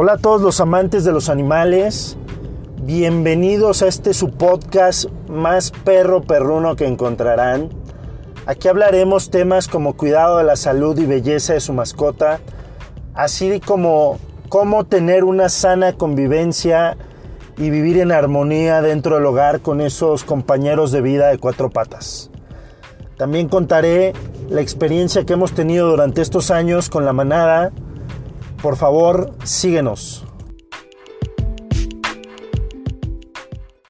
Hola a todos los amantes de los animales. Bienvenidos a este su podcast más perro perruno que encontrarán. Aquí hablaremos temas como cuidado de la salud y belleza de su mascota, así como cómo tener una sana convivencia y vivir en armonía dentro del hogar con esos compañeros de vida de cuatro patas. También contaré la experiencia que hemos tenido durante estos años con la manada. Por favor, síguenos.